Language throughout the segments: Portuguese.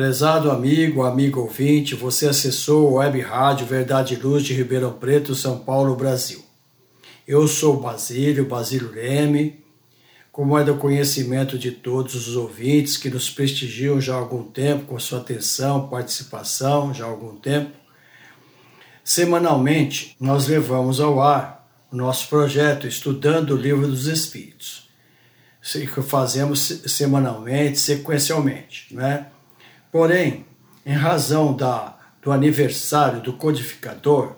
Prezado amigo, amigo ouvinte, você acessou a Web Rádio Verdade e Luz de Ribeirão Preto, São Paulo, Brasil. Eu sou Basílio, Basílio Leme, como é do conhecimento de todos os ouvintes que nos prestigiam já há algum tempo com sua atenção, participação, já há algum tempo. Semanalmente, nós levamos ao ar o nosso projeto Estudando o Livro dos Espíritos, que fazemos semanalmente, sequencialmente, né? Porém, em razão da, do aniversário do codificador,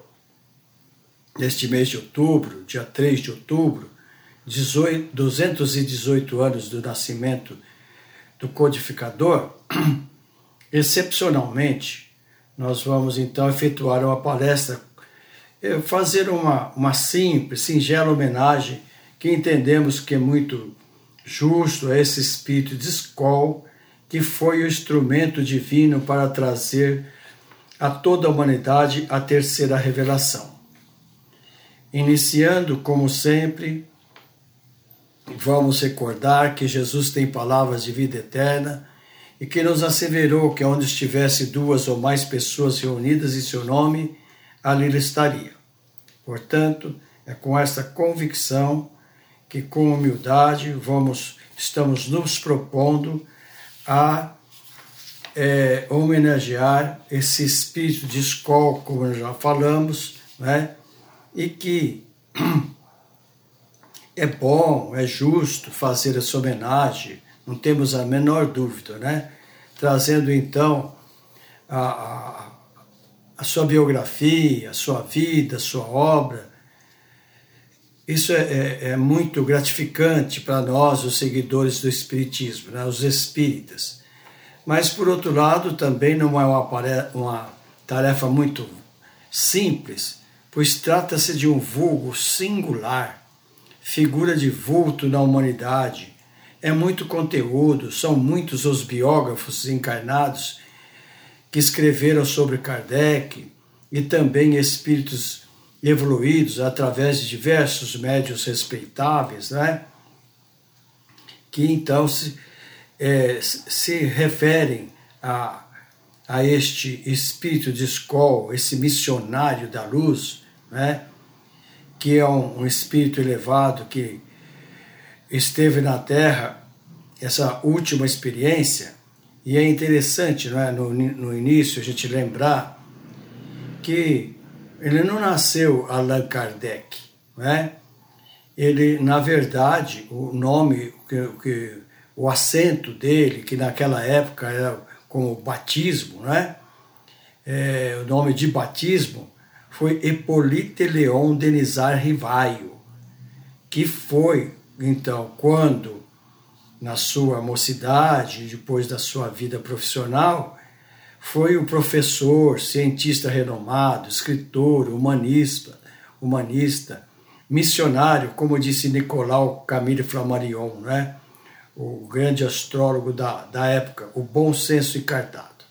neste mês de outubro, dia 3 de outubro, 18, 218 anos do nascimento do codificador, excepcionalmente, nós vamos então efetuar uma palestra, eh, fazer uma, uma simples, singela homenagem que entendemos que é muito justo a esse espírito de escola que foi o instrumento divino para trazer a toda a humanidade a terceira revelação. Iniciando, como sempre, vamos recordar que Jesus tem palavras de vida eterna e que nos asseverou que onde estivesse duas ou mais pessoas reunidas em seu nome, ali ele estaria. Portanto, é com esta convicção que com humildade vamos estamos nos propondo a é, homenagear esse espírito de escola, como já falamos, né? e que é bom, é justo fazer essa homenagem, não temos a menor dúvida, né? trazendo então a, a, a sua biografia, a sua vida, a sua obra. Isso é, é, é muito gratificante para nós, os seguidores do Espiritismo, né? os espíritas. Mas, por outro lado, também não é uma, uma tarefa muito simples, pois trata-se de um vulgo singular, figura de vulto na humanidade. É muito conteúdo, são muitos os biógrafos encarnados que escreveram sobre Kardec e também espíritos evoluídos através de diversos médios respeitáveis, né? que então se é, se referem a, a este espírito de escola, esse missionário da luz, né? que é um, um espírito elevado que esteve na Terra, essa última experiência, e é interessante não é? no, no início a gente lembrar que ele não nasceu Allan Kardec, né? ele, na verdade, o nome que, que o assento dele, que naquela época era como batismo, né? É, o nome de batismo foi Hippolyte Leon Denizar Rivaio, que foi, então, quando, na sua mocidade, depois da sua vida profissional, foi um professor, cientista renomado, escritor, humanista, humanista, missionário, como disse Nicolau Camille Flammarion, né? o grande astrólogo da, da época, o bom senso encartado.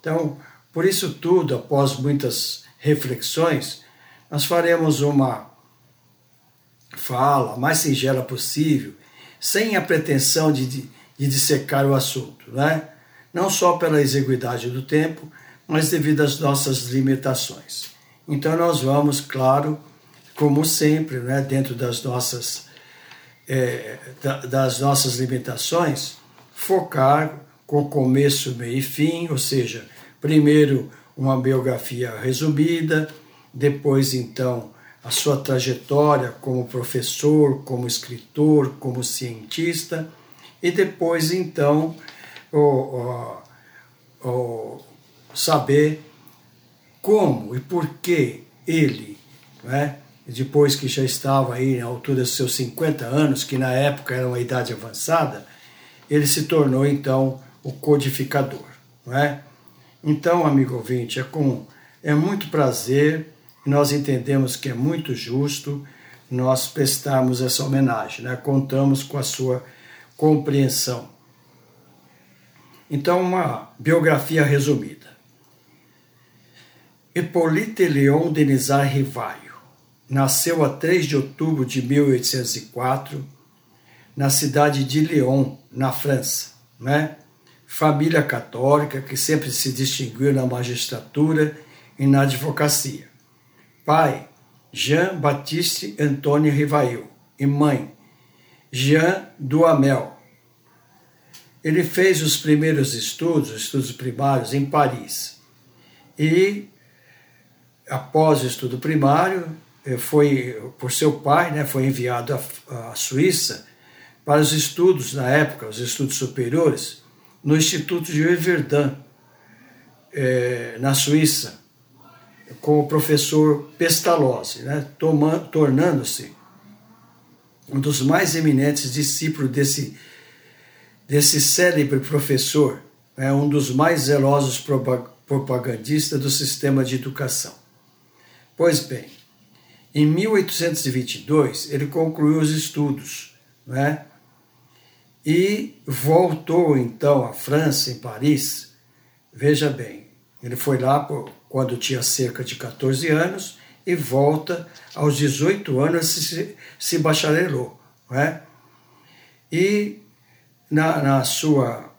Então, por isso tudo, após muitas reflexões, nós faremos uma fala mais singela possível, sem a pretensão de, de, de dissecar o assunto, né? Não só pela exiguidade do tempo, mas devido às nossas limitações. Então nós vamos, claro, como sempre, né, dentro das nossas é, das nossas limitações, focar com começo, meio e fim, ou seja, primeiro uma biografia resumida, depois então a sua trajetória como professor, como escritor, como cientista, e depois então o, o, o saber como e por que ele, né, depois que já estava aí na altura dos seus 50 anos, que na época era uma idade avançada, ele se tornou então o codificador. Não é? Então, amigo ouvinte, é com é muito prazer, nós entendemos que é muito justo nós prestarmos essa homenagem, né? contamos com a sua compreensão. Então, uma biografia resumida. Hippolyte Léon Denisard Rivaio nasceu a 3 de outubro de 1804 na cidade de Lyon, na França. Né? Família católica que sempre se distinguiu na magistratura e na advocacia. Pai, Jean-Baptiste Antônio Rivail e mãe, Jean Duhamel. Ele fez os primeiros estudos, estudos primários, em Paris. E após o estudo primário, eh, foi por seu pai, né, foi enviado à, Suíça para os estudos na época, os estudos superiores, no Instituto de Verdun, é, na Suíça, com o professor Pestalozzi, né, tornando-se um dos mais eminentes discípulos desse, desse célebre professor, né, um dos mais zelosos propagandistas do sistema de educação. Pois bem, em 1822 ele concluiu os estudos, né? E voltou então à França, em Paris. Veja bem, ele foi lá por, quando tinha cerca de 14 anos e volta aos 18 anos se, se bacharelou. Né? E na, na sua.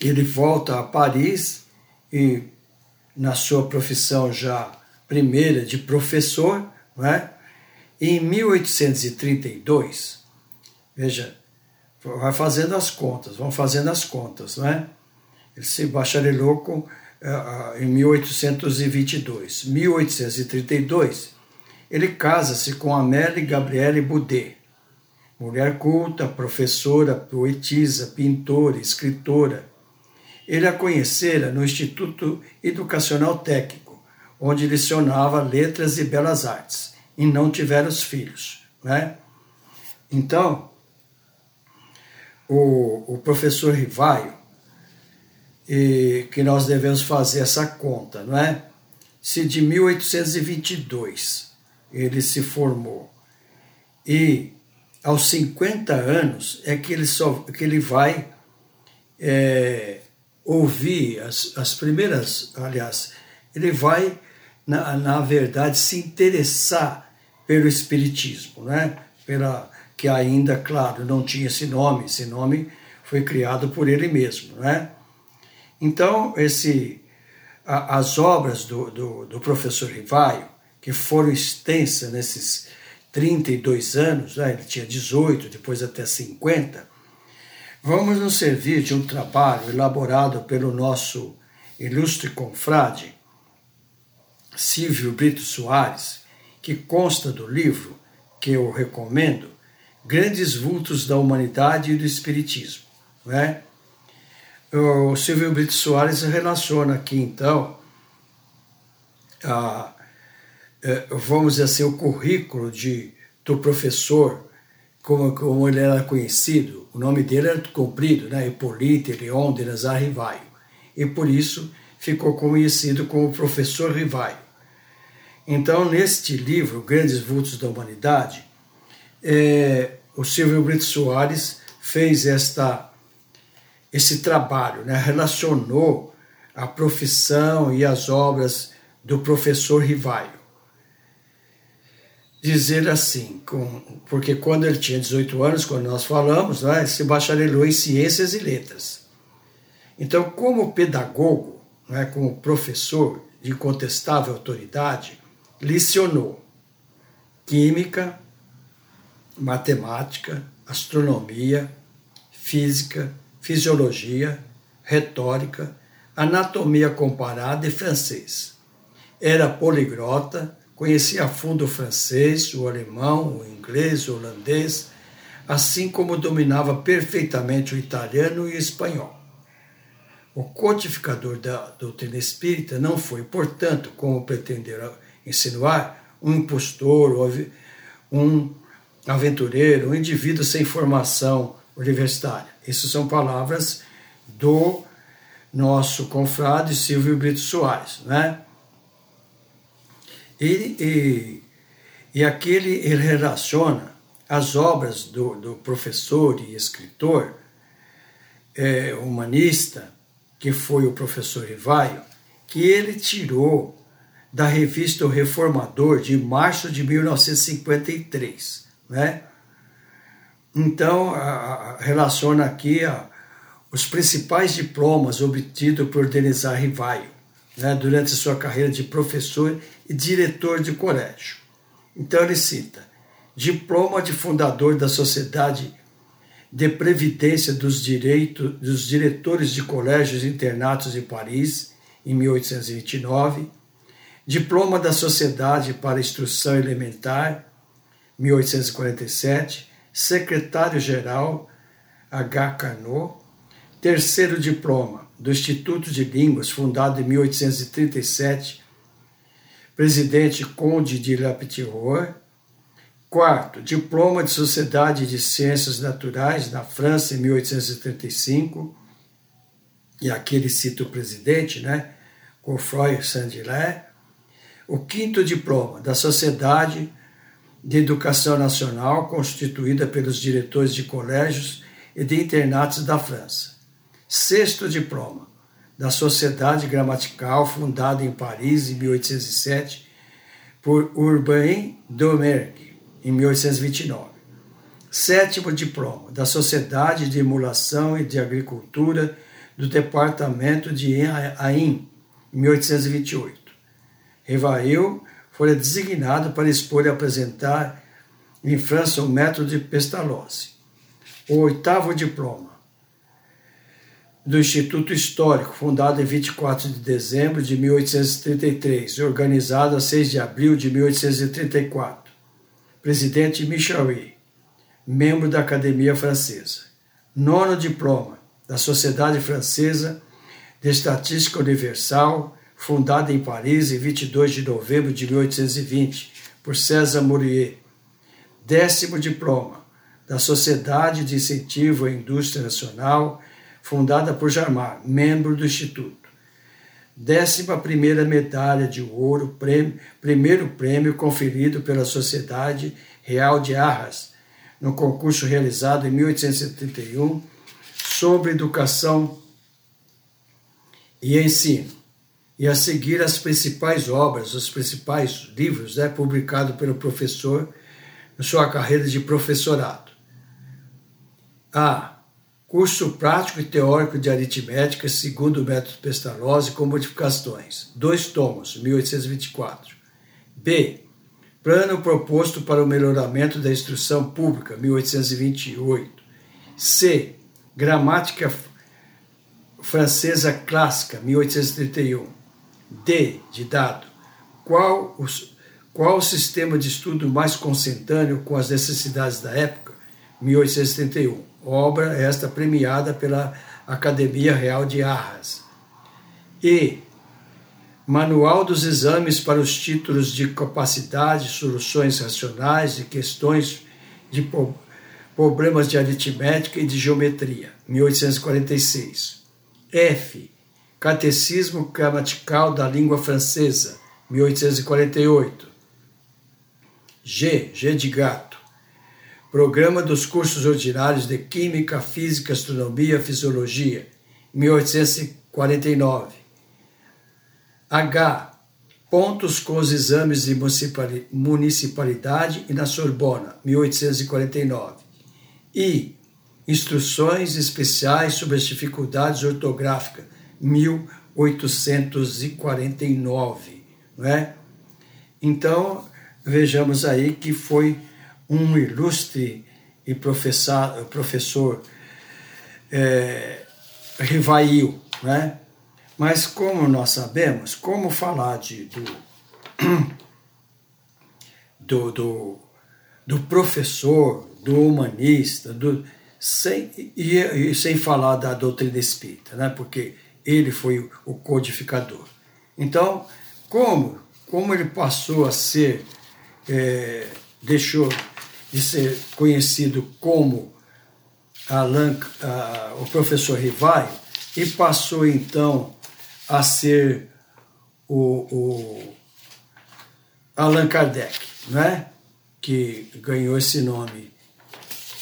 Ele volta a Paris e na sua profissão já primeira de professor, não é? em 1832, veja, vai fazendo as contas, vão fazendo as contas, não é? Ele se bacharelou com, uh, em 1822. 1832, ele casa-se com Amélie Gabriele Boudet, mulher culta, professora, poetisa, pintora, escritora. Ele a conhecera no Instituto Educacional Técnico onde lecionava letras e belas artes, e não tiveram os filhos. Né? Então, o, o professor Rivaio, e que nós devemos fazer essa conta, não é? Se de 1822 ele se formou e aos 50 anos é que ele, só, que ele vai é, ouvir as, as primeiras, aliás, ele vai na, na verdade, se interessar pelo Espiritismo, né? Pela, que ainda, claro, não tinha esse nome, esse nome foi criado por ele mesmo. Né? Então, esse, a, as obras do, do, do, professor Rivaio, que foram extensas nesses 32 anos, né? ele tinha 18, depois até 50, vamos nos servir de um trabalho elaborado pelo nosso ilustre confrade, Silvio Brito Soares, que consta do livro, que eu recomendo, Grandes Vultos da Humanidade e do Espiritismo. Né? O Silvio Brito Soares relaciona aqui, então, a, vamos dizer assim, o currículo de, do professor, como, como ele era conhecido, o nome dele era comprido, né? Hipólito Leon de Nazar Rivaio, e por isso ficou conhecido como professor Rivaio. Então, neste livro, Grandes Vultos da Humanidade, é, o Silvio Brito Soares fez esta, esse trabalho, né? relacionou a profissão e as obras do professor Rivaio. Dizer assim, com, porque quando ele tinha 18 anos, quando nós falamos, né, se bacharelou em ciências e letras. Então, como pedagogo, né, como professor de incontestável autoridade, licionou química, matemática, astronomia, física, fisiologia, retórica, anatomia comparada e francês. Era poligrota, conhecia a fundo o francês, o alemão, o inglês, o holandês, assim como dominava perfeitamente o italiano e o espanhol. O codificador da doutrina espírita não foi, portanto, como pretenderam insinuar, um impostor, um aventureiro, um indivíduo sem formação universitária. Isso são palavras do nosso confrade Silvio Brito Soares, né? E, e, e aqui ele, ele relaciona as obras do, do professor e escritor é, humanista, que foi o professor Rivaio, que ele tirou da revista O Reformador de março de 1953, né? Então, a, a, relaciona aqui a, os principais diplomas obtidos por Denizar Rivaio, né, durante sua carreira de professor e diretor de colégio. Então, ele cita diploma de fundador da Sociedade de Previdência dos, Direitos, dos Diretores de Colégios e Internatos em Paris, em 1829, diploma da Sociedade para Instrução Elementar, 1847, secretário-geral H. Carnot, terceiro diploma do Instituto de Línguas, fundado em 1837, presidente Conde de La Petite-Roue, quarto, diploma de Sociedade de Ciências Naturais na França, em 1835, e aqui ele cita o presidente, né, Godefroy Saint-Hilaire, o quinto diploma da Sociedade de Educação Nacional, constituída pelos diretores de colégios e de internatos da França. Sexto diploma da Sociedade Gramatical, fundada em Paris em 1807 por Urbain Domergue, em 1829. Sétimo diploma da Sociedade de Emulação e de Agricultura do Departamento de Ain, em 1828. Rivail fora designado para expor e apresentar em França o método de Pestalozzi. O oitavo diploma do Instituto Histórico, fundado em 24 de dezembro de 1833 e organizado a 6 de abril de 1834. Presidente Michel membro da Academia Francesa. Nono diploma da Sociedade Francesa de Estatística Universal, fundada em Paris em 22 de novembro de 1820 por César Mourier. Décimo diploma da Sociedade de Incentivo à Indústria Nacional, fundada por Jarmar, membro do Instituto. Décima primeira medalha de ouro, prêmio, primeiro prêmio conferido pela Sociedade Real de Arras, no concurso realizado em 1871 sobre educação e ensino e a seguir as principais obras, os principais livros né, publicados pelo professor na sua carreira de professorado. A. Curso prático e teórico de aritmética segundo o método Pestalozzi com modificações. Dois tomos, 1824. B. Plano proposto para o melhoramento da instrução pública, 1828. C. Gramática francesa clássica, 1831. D de dado. Qual o, qual o sistema de estudo mais consentâneo com as necessidades da época? 1871. Obra esta premiada pela Academia Real de Arras. E. Manual dos exames para os títulos de capacidade, soluções racionais e questões de problemas de aritmética e de geometria, 1846. F. Catecismo Gramatical da Língua Francesa, 1848. G. G de gato. Programa dos cursos ordinários de Química, Física, Astronomia, Fisiologia, 1849. H. Pontos com os exames de municipalidade e na Sorbona, 1849. I. Instruções especiais sobre as dificuldades ortográficas, 1849, não é? Então, vejamos aí que foi um ilustre e professor, professor é, Rivail, né? Mas como nós sabemos, como falar de, do, do, do, do professor, do humanista, do, sem, e, e, sem falar da doutrina espírita, né? porque ele foi o codificador. Então, como, como ele passou a ser, é, deixou de ser conhecido como Alan, o professor Rivai, e passou então a ser o, o Allan Kardec, né? que ganhou esse nome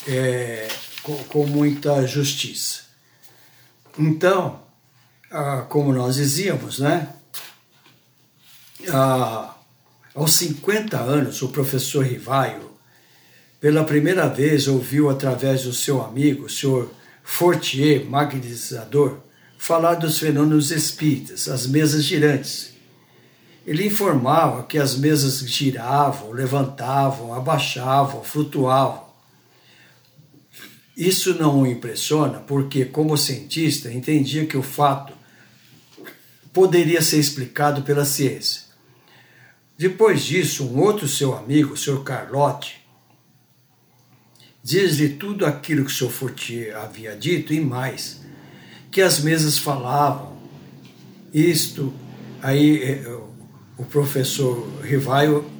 é, com, com, muita justiça. Então, ah, como nós dizíamos, né? Ah, aos 50 anos, o professor Rivaio, pela primeira vez, ouviu através do seu amigo, o senhor Fortier, magnetizador, falar dos fenômenos espíritas, as mesas girantes. Ele informava que as mesas giravam, levantavam, abaixavam, flutuavam. Isso não o impressiona porque, como cientista, entendia que o fato poderia ser explicado pela ciência. Depois disso, um outro seu amigo, o Sr. Carlotti, diz-lhe tudo aquilo que o Sr. Fortier havia dito e mais, que as mesas falavam. Isto, aí eh, o professor Rivaio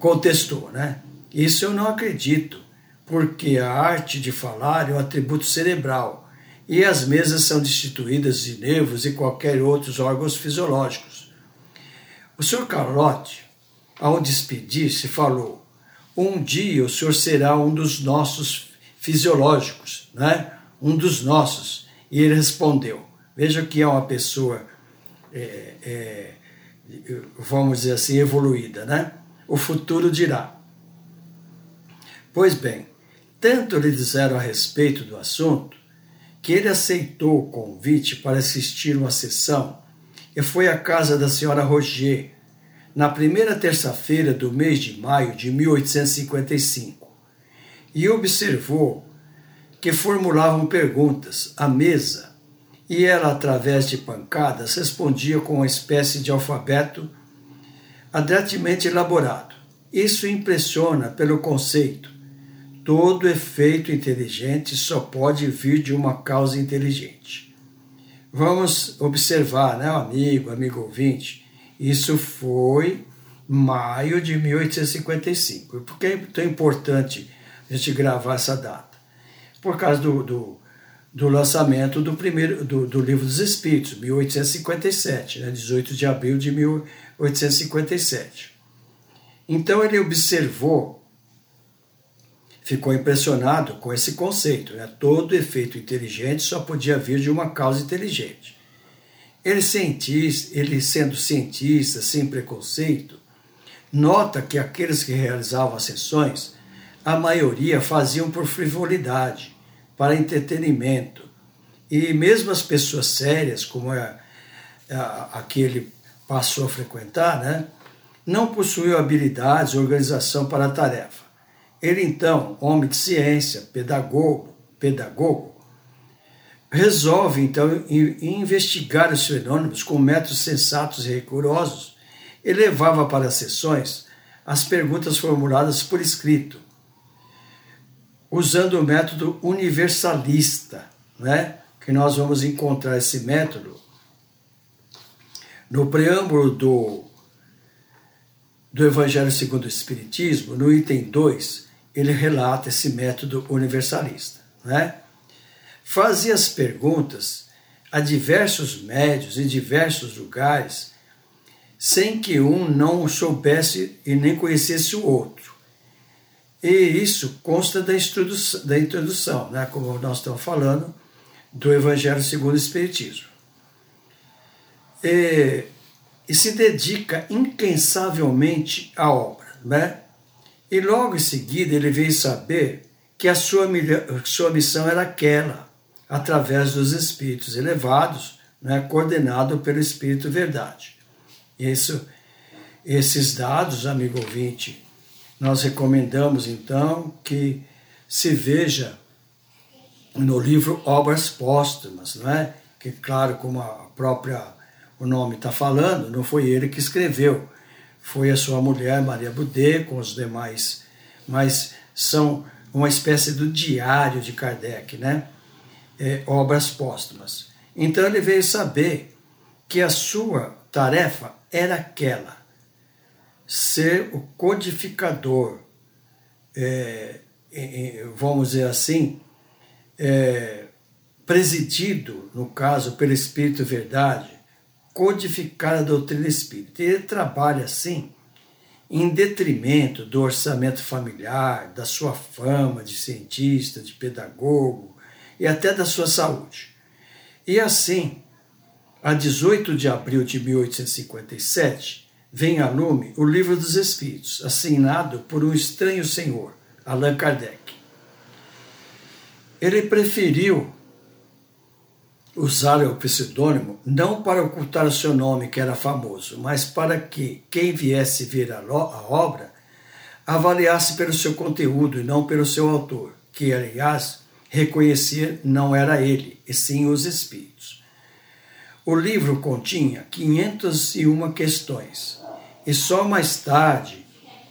contestou, né? Isso eu não acredito, porque a arte de falar é um atributo cerebral e as mesas são destituídas de nervos e qualquer outros órgãos fisiológicos. O senhor Carlotti, ao despedir-se, falou: Um dia o senhor será um dos nossos fisiológicos, né? Um dos nossos. E ele respondeu: Veja que é uma pessoa, é, é, vamos dizer assim, evoluída, né? O futuro dirá. Pois bem, tanto lhe disseram a respeito do assunto que ele aceitou o convite para assistir uma sessão e foi à casa da senhora Roger na primeira terça-feira do mês de maio de 1855 e observou que formulavam perguntas à mesa e ela, através de pancadas, respondia com uma espécie de alfabeto adretamente elaborado. Isso impressiona pelo conceito. Todo efeito inteligente só pode vir de uma causa inteligente. Vamos observar, né, amigo, amigo ouvinte, isso foi maio de 1855. Por que é tão importante a gente gravar essa data? por causa do, do, do lançamento do primeiro do, do, Livro dos Espíritos, 1857, né, 18 de abril de 1857. Então ele observou, ficou impressionado com esse conceito, né? todo efeito inteligente só podia vir de uma causa inteligente. Ele, cientista, ele sendo cientista, sem preconceito, nota que aqueles que realizavam as sessões, a maioria faziam por frivolidade, para entretenimento. E mesmo as pessoas sérias, como é a, a que ele passou a frequentar, né, não possuíam habilidades e organização para a tarefa. Ele, então, homem de ciência, pedagogo, pedagogo resolve, então, investigar os fenômenos com métodos sensatos e rigorosos e levava para as sessões as perguntas formuladas por escrito, usando o método universalista, né? que nós vamos encontrar esse método no preâmbulo do, do Evangelho segundo o Espiritismo, no item 2, ele relata esse método universalista. Né? Fazia as perguntas a diversos médios em diversos lugares, sem que um não soubesse e nem conhecesse o outro. E isso consta da introdução, da introdução né, como nós estamos falando, do Evangelho segundo o Espiritismo. E, e se dedica incansavelmente à obra. Né? E logo em seguida ele veio saber que a sua, sua missão era aquela, através dos espíritos elevados, né, coordenado pelo Espírito Verdade. Isso, esses dados, amigo ouvinte, nós recomendamos então que se veja no livro Obras Póstumas, não é? Que claro, como a própria o nome está falando, não foi ele que escreveu, foi a sua mulher Maria Boudet com os demais, mas são uma espécie do diário de Kardec, né? É, obras póstumas. Então ele veio saber que a sua tarefa era aquela, ser o codificador, é, vamos dizer assim, é, presidido, no caso, pelo Espírito Verdade, codificar a doutrina espírita. Ele trabalha assim, em detrimento do orçamento familiar, da sua fama de cientista, de pedagogo e até da sua saúde. E assim, a 18 de abril de 1857, vem a lume o Livro dos Espíritos, assinado por um estranho senhor, Allan Kardec. Ele preferiu usar o pseudônimo não para ocultar o seu nome, que era famoso, mas para que quem viesse ver a, a obra avaliasse pelo seu conteúdo e não pelo seu autor, que, aliás, reconhecia não era ele, e sim os espíritos. O livro continha 501 questões, e só mais tarde,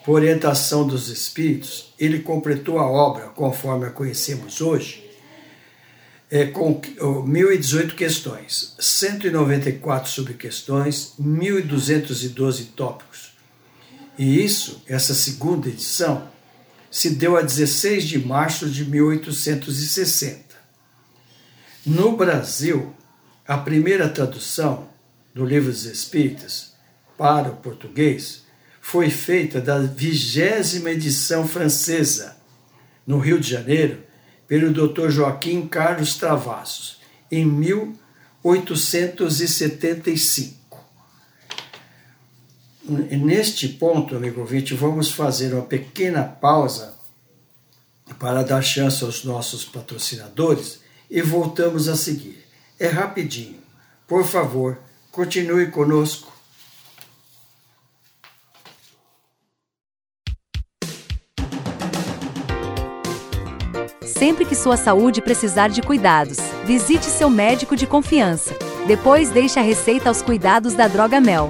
por orientação dos espíritos, ele completou a obra conforme a conhecemos hoje, é, com 1.018 questões, 194 subquestões, 1.212 tópicos. E isso, essa segunda edição, se deu a 16 de março de 1860. No Brasil, a primeira tradução do Livro dos Espíritas para o português foi feita da vigésima edição francesa, no Rio de Janeiro, pelo Dr. Joaquim Carlos Travassos, em 1875. Neste ponto, amigo ouvinte, vamos fazer uma pequena pausa para dar chance aos nossos patrocinadores e voltamos a seguir. É rapidinho. Por favor, continue conosco Sempre que sua saúde precisar de cuidados, visite seu médico de confiança. Depois deixe a receita aos cuidados da Droga Mel,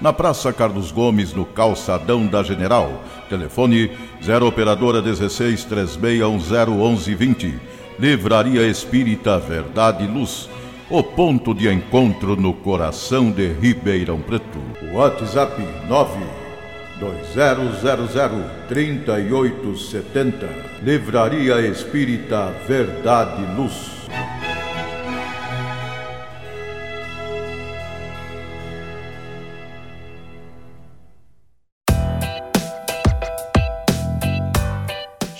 na Praça Carlos Gomes, no Calçadão da General. Telefone 0 Operadora 16 3610 1120. Livraria Espírita Verdade e Luz. O ponto de encontro no coração de Ribeirão Preto. WhatsApp 9 2000-3870. Livraria Espírita Verdade e Luz.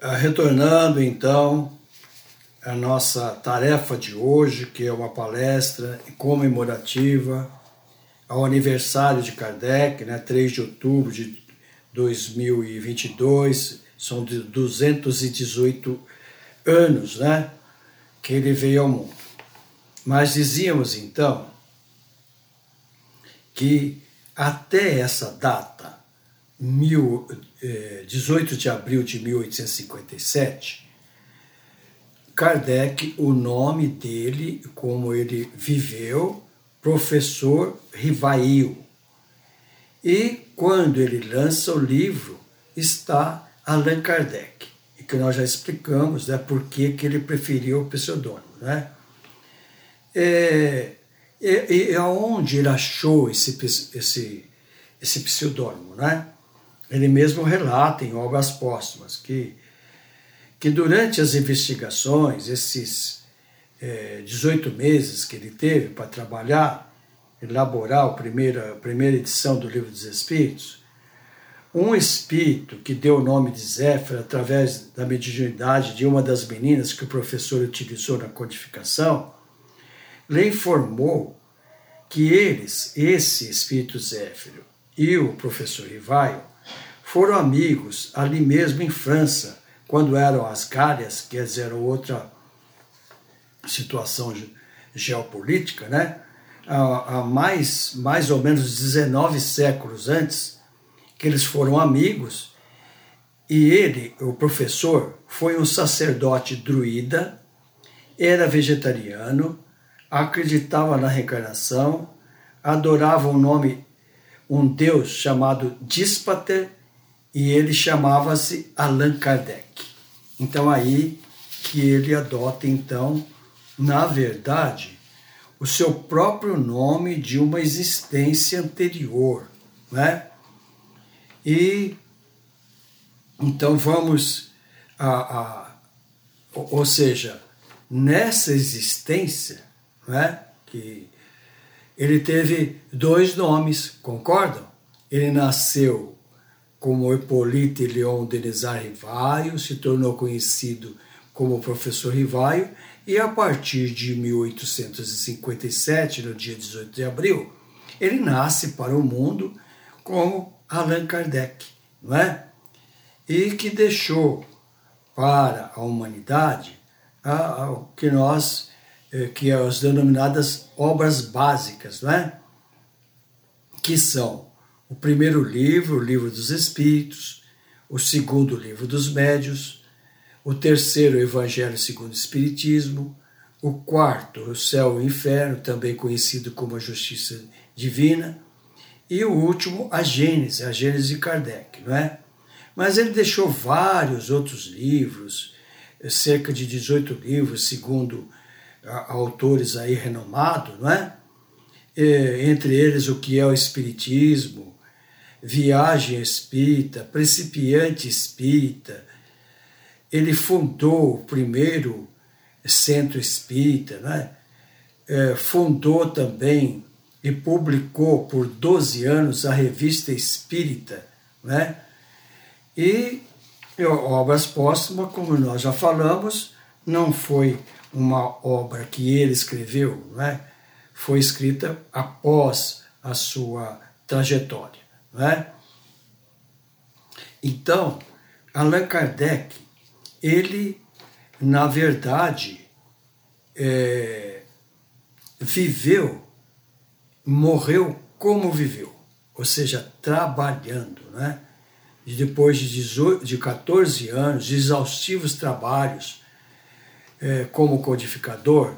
Retornando então a nossa tarefa de hoje, que é uma palestra comemorativa ao aniversário de Kardec, né, 3 de outubro de 2022, são de 218 anos né, que ele veio ao mundo. Mas dizíamos então que até essa data, mil, eh, 18 de abril de 1857, Kardec, o nome dele, como ele viveu, professor Rivail. E quando ele lança o livro, está Allan Kardec, e que nós já explicamos né, por que, ele preferiu o pseudônimo. Né? É, e, e aonde ele achou esse, esse, esse pseudônimo, né? Ele mesmo relata em Obras Póstumas que, que durante as investigações, esses é, 18 meses que ele teve para trabalhar, elaborar a primeira, a primeira edição do Livro dos Espíritos, um espírito que deu o nome de Zéfiro através da mediunidade de uma das meninas que o professor utilizou na codificação, lhe informou que eles, esse espírito Zéfiro e o professor Rivaio, foram amigos ali mesmo em França, quando eram as Gálias, que era outra situação geopolítica, né? há, mais, mais ou menos 19 séculos antes, que eles foram amigos, e ele, o professor, foi um sacerdote druida, era vegetariano, acreditava na reencarnação, adorava um nome, um deus chamado Díspater, e ele chamava-se Allan Kardec. Então aí que ele adota então, na verdade, o seu próprio nome de uma existência anterior, né? E então vamos a, a ou seja, nessa existência né? que ele teve dois nomes, concordam? Ele nasceu como Hippolyte Leon Denizar Rivaio, se tornou conhecido como professor Rivaio, e a partir de 1857, no dia 18 de abril, ele nasce para o mundo como Allan Kardec, não é? E que deixou para a humanidade o que nós eh, que é as denominadas obras básicas, não é? que são o primeiro livro, o Livro dos Espíritos, o segundo livro dos Médios, o terceiro, o Evangelho segundo o Espiritismo, o quarto, o Céu e o Inferno, também conhecido como a Justiça Divina, e o último, a Gênese, a Gênese de Kardec, não é? Mas ele deixou vários outros livros, cerca de 18 livros, segundo autores aí renomados, não é? entre eles o que é o Espiritismo, Viagem Espírita, Principiante Espírita. Ele fundou o primeiro centro espírita, né? É, fundou também e publicou por 12 anos a Revista Espírita, né? E obras póstumas, como nós já falamos, não foi uma obra que ele escreveu, não é? foi escrita após a sua trajetória. Não é? Então, Allan Kardec, ele, na verdade, é, viveu, morreu como viveu, ou seja, trabalhando. Né? E depois de, 18, de 14 anos de exaustivos trabalhos, é, como codificador,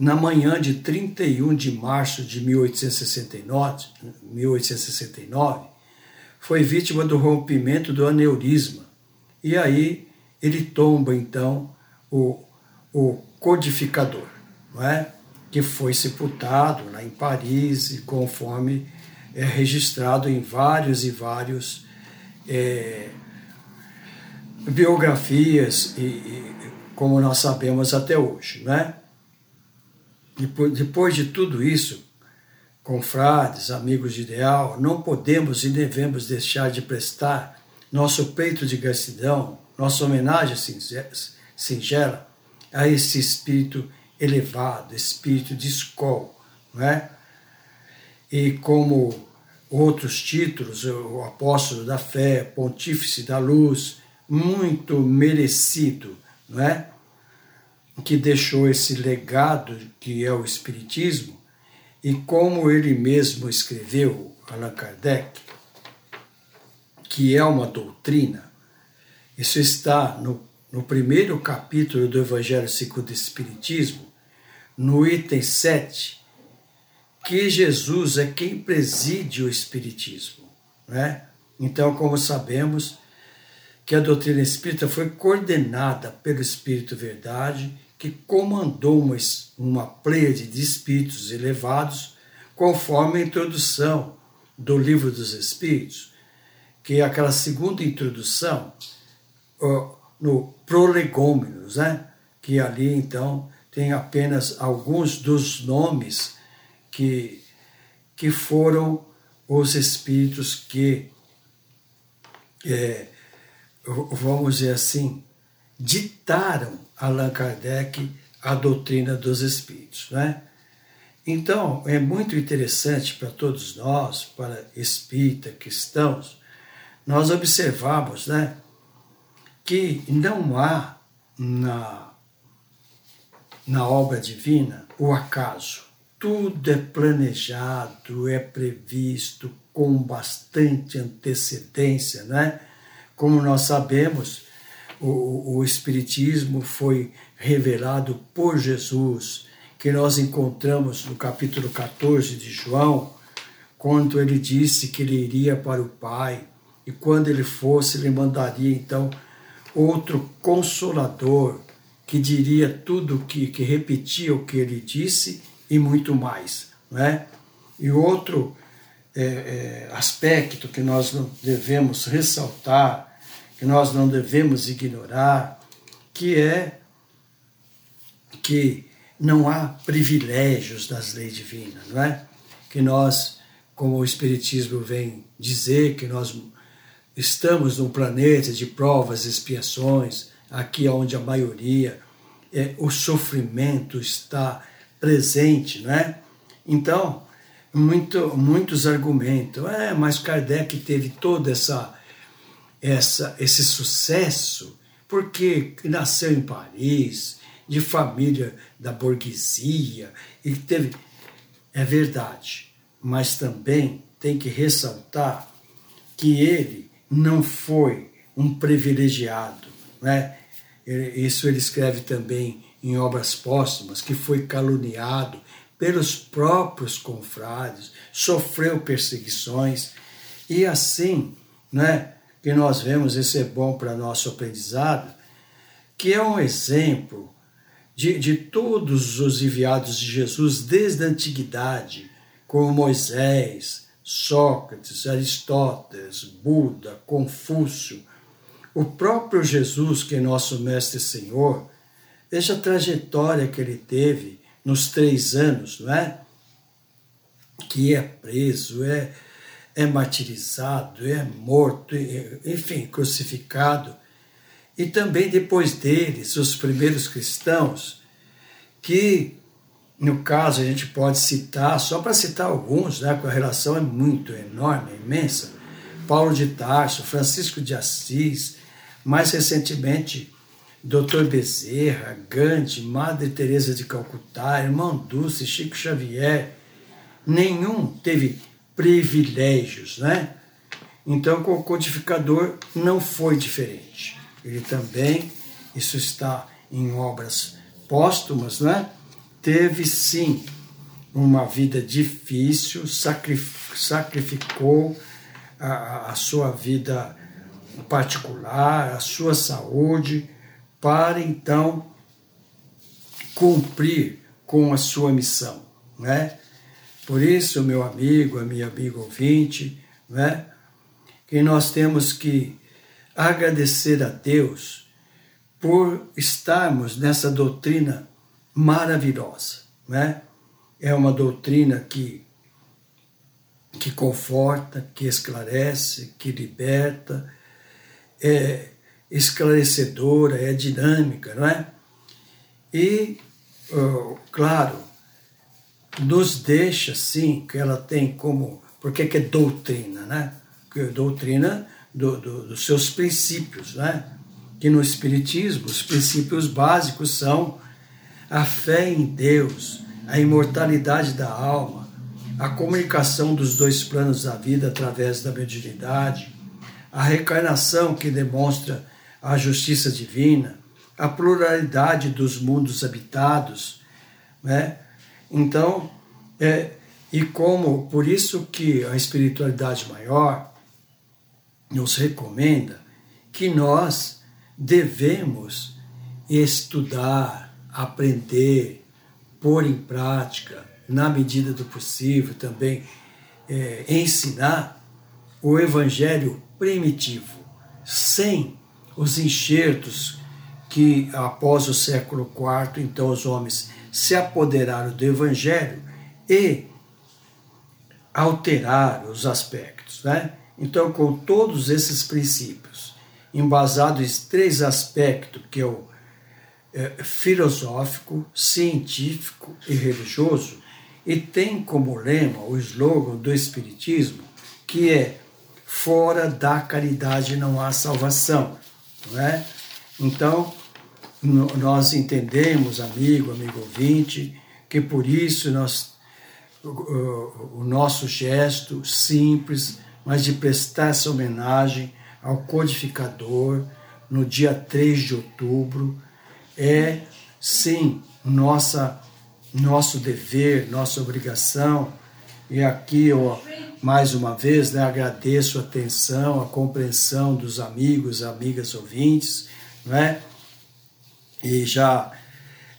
na manhã de 31 de março de 1869, 1869 foi vítima do rompimento do aneurisma. E aí ele tomba então o, o codificador, não é? que foi sepultado lá em Paris, e conforme é registrado em vários e vários é, biografias e, e como nós sabemos até hoje. Né? Depois de tudo isso, confrades, amigos de ideal, não podemos e devemos deixar de prestar nosso peito de gratidão, nossa homenagem singela a esse espírito elevado, espírito de escola, não é? e como outros títulos, o apóstolo da fé, pontífice da luz, muito merecido, não é? Que deixou esse legado que é o Espiritismo, e como ele mesmo escreveu, Allan Kardec, que é uma doutrina, isso está no, no primeiro capítulo do Evangelho segundo o Espiritismo, no item 7, que Jesus é quem preside o Espiritismo. Né? Então, como sabemos, que a doutrina espírita foi coordenada pelo Espírito Verdade, que comandou uma, uma de espíritos elevados, conforme a introdução do Livro dos Espíritos, que é aquela segunda introdução no Prolegômenos, né? que ali então tem apenas alguns dos nomes que, que foram os espíritos que, é, vamos dizer assim, ditaram Allan Kardec a doutrina dos espíritos. Né? Então, é muito interessante para todos nós, para espírita, cristãos, nós observamos né, que não há na, na obra divina o acaso tudo é planejado, é previsto com bastante antecedência, né? Como nós sabemos, o, o Espiritismo foi revelado por Jesus, que nós encontramos no capítulo 14 de João, quando ele disse que ele iria para o Pai, e quando ele fosse, ele mandaria então outro consolador que diria tudo que, que repetia o que ele disse e muito mais. Né? E outro é, é, aspecto que nós devemos ressaltar, que nós não devemos ignorar, que é que não há privilégios das leis divinas, não é? Que nós, como o Espiritismo vem dizer, que nós estamos num planeta de provas e expiações, aqui onde a maioria, é, o sofrimento está presente, né? Então, muito, muitos argumentam, é, mas Kardec teve toda essa, essa esse sucesso porque nasceu em Paris, de família da burguesia e teve é verdade, mas também tem que ressaltar que ele não foi um privilegiado, né? Isso ele escreve também em obras póstumas, que foi caluniado pelos próprios confrades, sofreu perseguições, e assim, né, que nós vemos, isso é bom para nosso aprendizado, que é um exemplo de, de todos os enviados de Jesus desde a antiguidade, como Moisés, Sócrates, Aristóteles, Buda, Confúcio, o próprio Jesus, que é nosso Mestre e Senhor, Veja a trajetória que ele teve nos três anos, não é? Que é preso, é, é martirizado, é morto, enfim, crucificado. E também depois deles, os primeiros cristãos, que no caso a gente pode citar, só para citar alguns, né, porque a relação é muito enorme, é imensa. Paulo de Tarso, Francisco de Assis, mais recentemente Dr. Bezerra, Gandhi, Madre Teresa de Calcutá, Irmão Dulce, Chico Xavier, nenhum teve privilégios, né? Então, com o codificador não foi diferente. Ele também, isso está em obras póstumas, né? Teve sim uma vida difícil, sacrificou a, a sua vida particular, a sua saúde, para então cumprir com a sua missão, né? Por isso, meu amigo, a minha amiga ouvinte, né? Que nós temos que agradecer a Deus por estarmos nessa doutrina maravilhosa, né? É uma doutrina que que conforta, que esclarece, que liberta, é, esclarecedora, é dinâmica, não é? E, claro, nos deixa, sim, que ela tem como. Porque que é doutrina, né? Que é doutrina do, do, dos seus princípios, né? Que no Espiritismo, os princípios básicos são a fé em Deus, a imortalidade da alma, a comunicação dos dois planos da vida através da mediunidade, a reencarnação que demonstra a justiça divina, a pluralidade dos mundos habitados, né? Então, é, e como por isso que a espiritualidade maior nos recomenda que nós devemos estudar, aprender, pôr em prática, na medida do possível também, é, ensinar o evangelho primitivo, sem os enxertos que após o século IV, então os homens se apoderaram do evangelho e alteraram os aspectos, né? Então, com todos esses princípios, embasados em três aspectos, que é o é, filosófico, científico e religioso, e tem como lema o slogan do Espiritismo, que é fora da caridade não há salvação. Não é? Então, nós entendemos, amigo, amigo ouvinte, que por isso nós, o, nosso gesto simples, mas de prestar essa homenagem ao codificador no dia 3 de outubro, é sim nossa, nosso dever, nossa obrigação. E aqui eu mais uma vez, né, agradeço a atenção, a compreensão dos amigos, amigas ouvintes, né? E já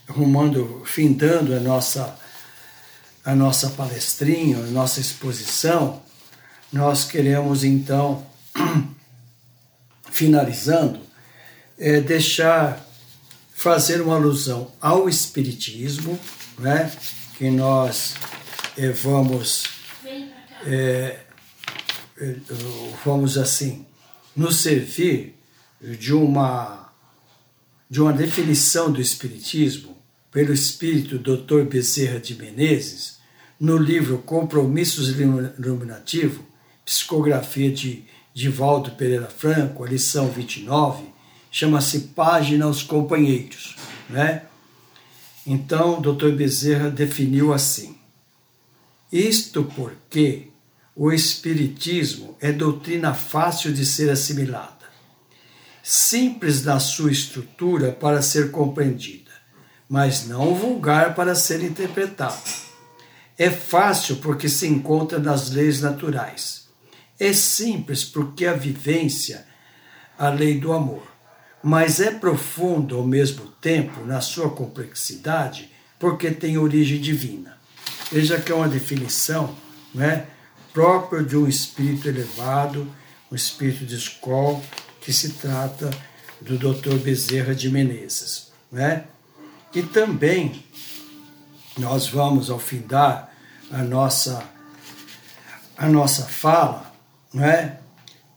arrumando, findando a nossa a nossa palestrinha, a nossa exposição, nós queremos então, finalizando, é, deixar fazer uma alusão ao Espiritismo, né, que nós é, vamos é, é, vamos assim, nos servir de uma, de uma definição do Espiritismo pelo espírito Dr. Bezerra de Menezes, no livro Compromissos Iluminativo, psicografia de Divaldo Pereira Franco, a lição 29, chama-se Página aos Companheiros. Né? Então, Dr. Bezerra definiu assim: Isto porque o Espiritismo é doutrina fácil de ser assimilada, simples na sua estrutura para ser compreendida, mas não vulgar para ser interpretada. É fácil porque se encontra nas leis naturais. É simples porque a vivência, a lei do amor. Mas é profundo ao mesmo tempo na sua complexidade porque tem origem divina. Veja que é uma definição, né? próprio de um espírito elevado, um espírito de escola, que se trata do Dr. Bezerra de Menezes. Né? E também nós vamos, ao findar a nossa, a nossa fala, né,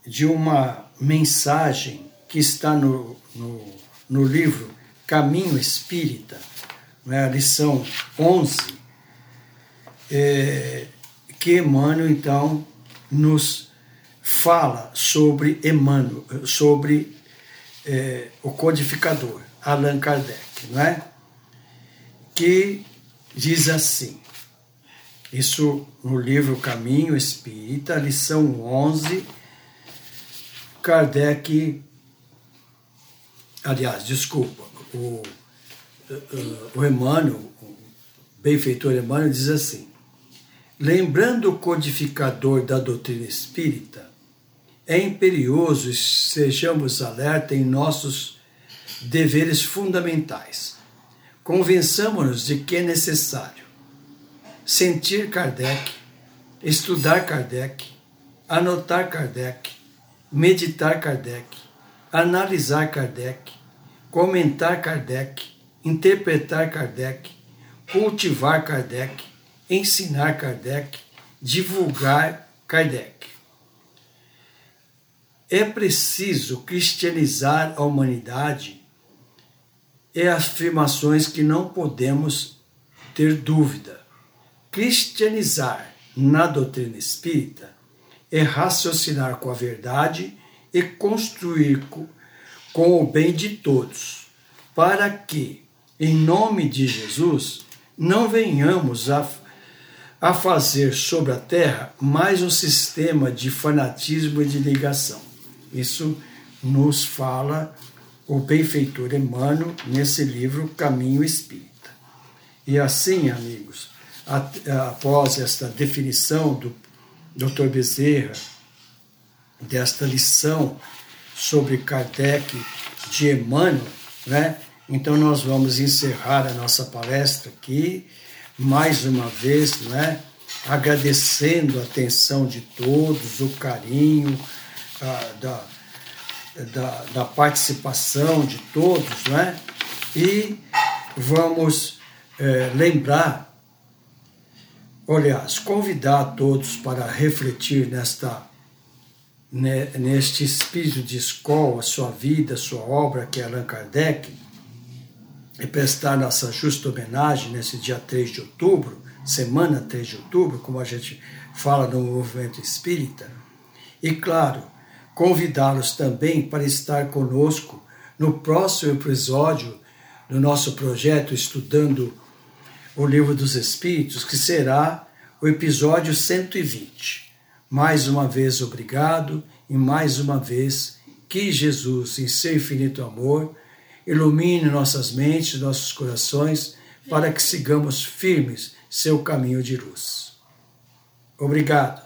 de uma mensagem que está no, no, no livro Caminho Espírita, né, lição 11, é, que Emmanuel então nos fala sobre Emmanuel, sobre é, o codificador, Allan Kardec, não é? Que diz assim, isso no livro Caminho Espírita, lição 11, Kardec, aliás, desculpa, o, o Emmanuel, o benfeitor Emmanuel diz assim, Lembrando o codificador da doutrina espírita, é imperioso sejamos alerta em nossos deveres fundamentais. Convençamos-nos de que é necessário sentir Kardec, estudar Kardec, anotar Kardec, meditar Kardec, analisar Kardec, comentar Kardec, interpretar Kardec, cultivar Kardec ensinar Kardec, divulgar Kardec. É preciso cristianizar a humanidade e afirmações que não podemos ter dúvida. cristianizar na doutrina espírita é raciocinar com a verdade e construir com, com o bem de todos, para que, em nome de Jesus, não venhamos a, a fazer sobre a terra mais um sistema de fanatismo e de ligação. Isso nos fala o benfeitor Emmanuel nesse livro Caminho Espírita. E assim, amigos, após esta definição do Dr. Bezerra, desta lição sobre Kardec de Emmanuel, né? Então nós vamos encerrar a nossa palestra aqui, mais uma vez, né? agradecendo a atenção de todos, o carinho, da, da, da, participação de todos, né? e vamos é, lembrar, aliás, convidar todos para refletir nesta neste espírito de escola, sua vida, sua obra, que é Allan Kardec, e prestar nossa justa homenagem nesse dia 3 de outubro, semana 3 de outubro, como a gente fala no movimento espírita, e claro, convidá-los também para estar conosco no próximo episódio do nosso projeto Estudando o Livro dos Espíritos, que será o episódio 120. Mais uma vez, obrigado e mais uma vez, que Jesus, em seu infinito amor, ilumine nossas mentes, nossos corações, para que sigamos firmes seu caminho de luz. Obrigado.